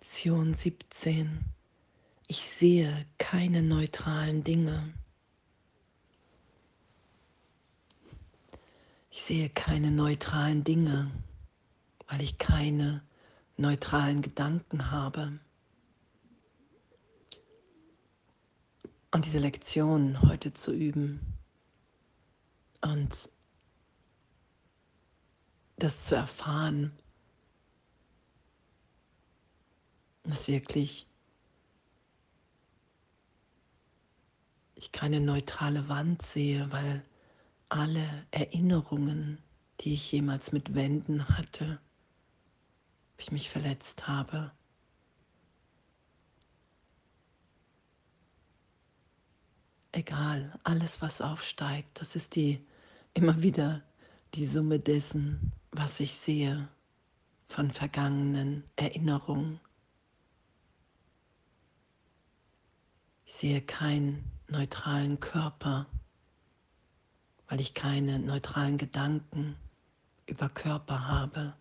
Lektion 17. Ich sehe keine neutralen Dinge. Ich sehe keine neutralen Dinge, weil ich keine neutralen Gedanken habe. Und diese Lektion heute zu üben und das zu erfahren, dass wirklich ich keine neutrale Wand sehe, weil alle Erinnerungen, die ich jemals mit Wänden hatte, ob ich mich verletzt habe, egal, alles was aufsteigt, das ist die immer wieder die Summe dessen, was ich sehe von vergangenen Erinnerungen. Ich sehe keinen neutralen Körper, weil ich keine neutralen Gedanken über Körper habe.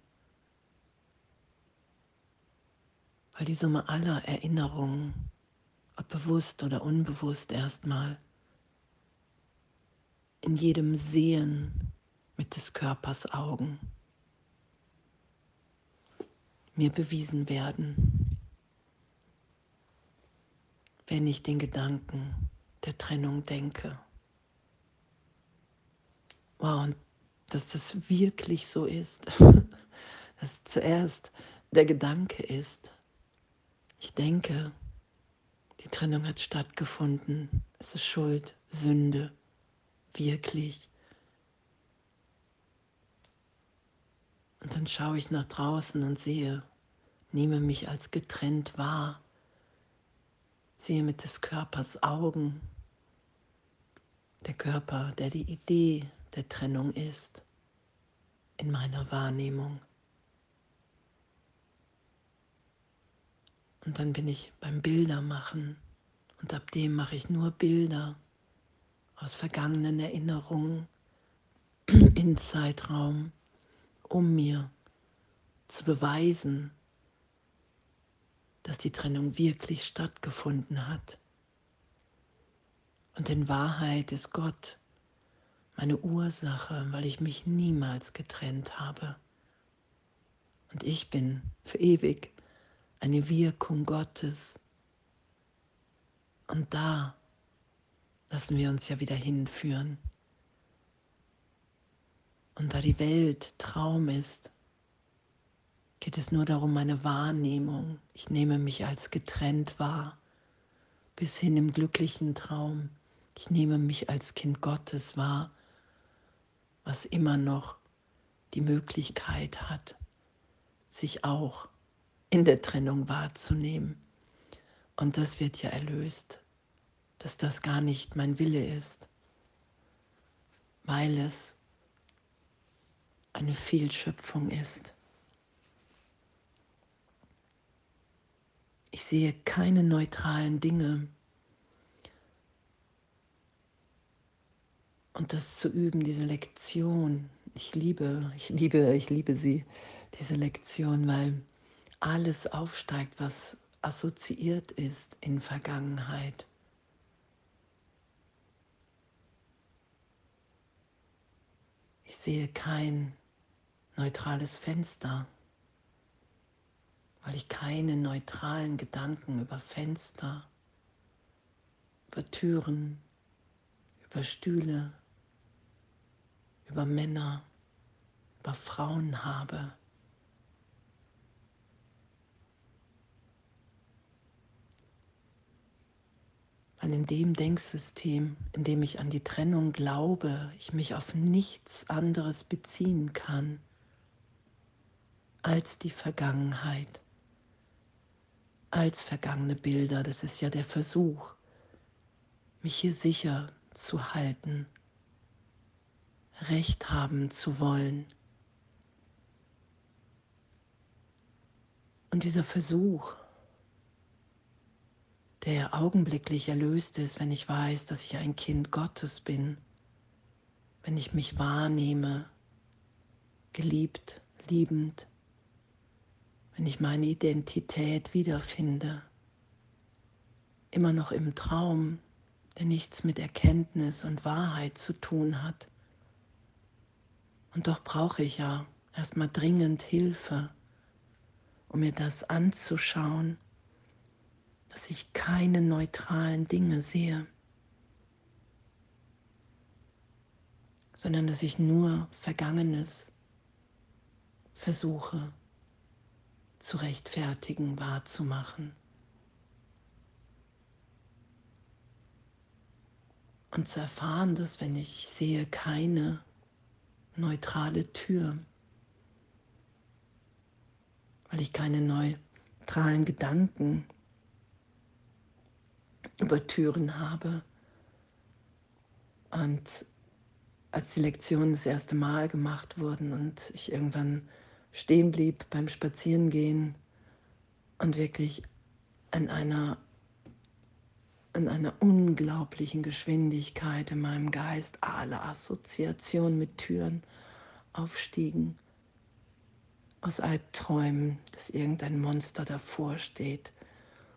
Weil die Summe aller Erinnerungen, ob bewusst oder unbewusst erstmal, in jedem Sehen mit des Körpers Augen mir bewiesen werden wenn ich den Gedanken der Trennung denke. Wow, und dass das wirklich so ist, dass zuerst der Gedanke ist, ich denke, die Trennung hat stattgefunden, es ist Schuld, Sünde, wirklich. Und dann schaue ich nach draußen und sehe, nehme mich als getrennt wahr Sehe mit des Körpers Augen. Der Körper, der die Idee der Trennung ist, in meiner Wahrnehmung. Und dann bin ich beim Bildermachen und ab dem mache ich nur Bilder aus vergangenen Erinnerungen in Zeitraum, um mir zu beweisen, dass die Trennung wirklich stattgefunden hat. Und in Wahrheit ist Gott meine Ursache, weil ich mich niemals getrennt habe. Und ich bin für ewig eine Wirkung Gottes. Und da lassen wir uns ja wieder hinführen. Und da die Welt Traum ist, geht es nur darum, meine Wahrnehmung. Ich nehme mich als getrennt wahr, bis hin im glücklichen Traum. Ich nehme mich als Kind Gottes wahr, was immer noch die Möglichkeit hat, sich auch in der Trennung wahrzunehmen. Und das wird ja erlöst, dass das gar nicht mein Wille ist, weil es eine Fehlschöpfung ist. Ich sehe keine neutralen Dinge. Und das zu üben, diese Lektion, ich liebe, ich liebe, ich liebe sie, diese Lektion, weil alles aufsteigt, was assoziiert ist in Vergangenheit. Ich sehe kein neutrales Fenster weil ich keine neutralen Gedanken über Fenster, über Türen, über Stühle, über Männer, über Frauen habe. Weil in dem Denksystem, in dem ich an die Trennung glaube, ich mich auf nichts anderes beziehen kann als die Vergangenheit als vergangene Bilder. Das ist ja der Versuch, mich hier sicher zu halten, Recht haben zu wollen. Und dieser Versuch, der augenblicklich erlöst ist, wenn ich weiß, dass ich ein Kind Gottes bin, wenn ich mich wahrnehme, geliebt, liebend, wenn ich meine Identität wiederfinde, immer noch im Traum, der nichts mit Erkenntnis und Wahrheit zu tun hat. Und doch brauche ich ja erstmal dringend Hilfe, um mir das anzuschauen, dass ich keine neutralen Dinge sehe, sondern dass ich nur Vergangenes versuche zu rechtfertigen, wahrzumachen. Und zu erfahren, dass wenn ich sehe keine neutrale Tür, weil ich keine neutralen Gedanken über Türen habe. Und als die Lektionen das erste Mal gemacht wurden und ich irgendwann stehen blieb beim Spazierengehen und wirklich an einer, an einer unglaublichen Geschwindigkeit in meinem Geist alle Assoziationen mit Türen aufstiegen aus Albträumen, dass irgendein Monster davor steht.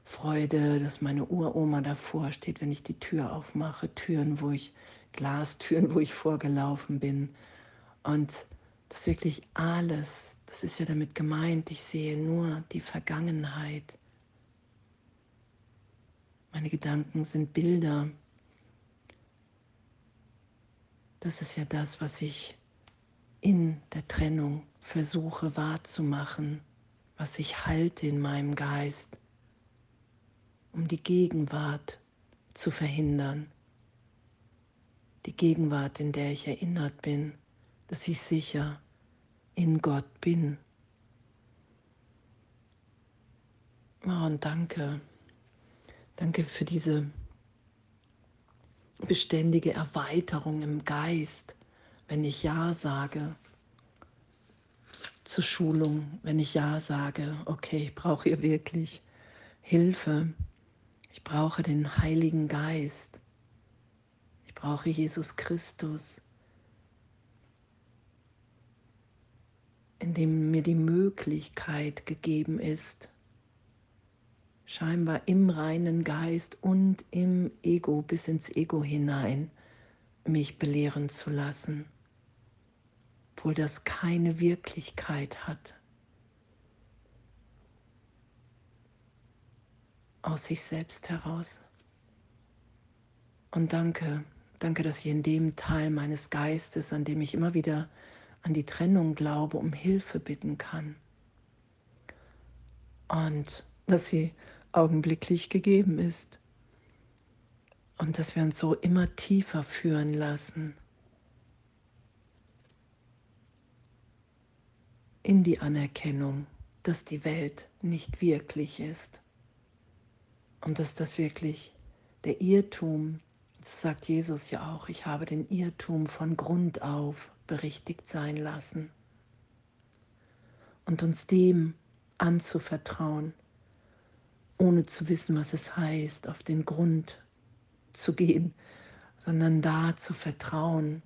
Freude, dass meine Uroma davor steht, wenn ich die Tür aufmache. Türen, wo ich, Glastüren, wo ich vorgelaufen bin. Und das wirklich alles, das ist ja damit gemeint, ich sehe nur die Vergangenheit. Meine Gedanken sind Bilder. Das ist ja das, was ich in der Trennung versuche wahrzumachen, was ich halte in meinem Geist, um die Gegenwart zu verhindern. Die Gegenwart, in der ich erinnert bin, dass ich sicher in Gott bin. Oh, und danke. Danke für diese beständige Erweiterung im Geist, wenn ich Ja sage zur Schulung, wenn ich Ja sage, okay, ich brauche hier wirklich Hilfe. Ich brauche den Heiligen Geist. Ich brauche Jesus Christus, in dem mir die Möglichkeit gegeben ist, scheinbar im reinen Geist und im Ego bis ins Ego hinein mich belehren zu lassen obwohl das keine Wirklichkeit hat. Aus sich selbst heraus. Und danke, danke, dass ich in dem Teil meines Geistes, an dem ich immer wieder an die Trennung glaube, um Hilfe bitten kann. Und dass sie augenblicklich gegeben ist. Und dass wir uns so immer tiefer führen lassen in die Anerkennung, dass die Welt nicht wirklich ist und dass das wirklich der Irrtum, das sagt Jesus ja auch, ich habe den Irrtum von Grund auf berichtigt sein lassen und uns dem anzuvertrauen, ohne zu wissen, was es heißt, auf den Grund zu gehen, sondern da zu vertrauen,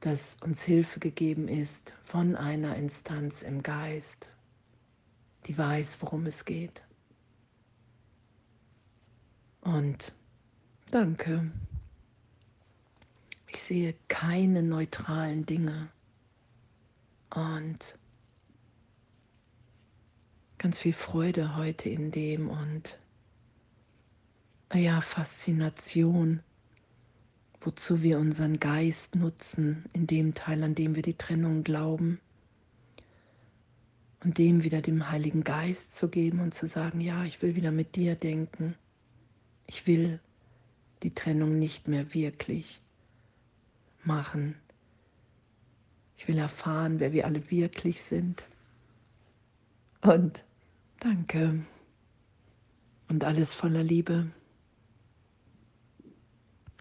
dass uns Hilfe gegeben ist von einer Instanz im Geist, die weiß, worum es geht. Und danke. Ich sehe keine neutralen Dinge und ganz viel Freude heute in dem und ja, Faszination wozu wir unseren Geist nutzen, in dem Teil, an dem wir die Trennung glauben. Und dem wieder dem Heiligen Geist zu geben und zu sagen, ja, ich will wieder mit dir denken. Ich will die Trennung nicht mehr wirklich machen. Ich will erfahren, wer wir alle wirklich sind. Und danke. Und alles voller Liebe.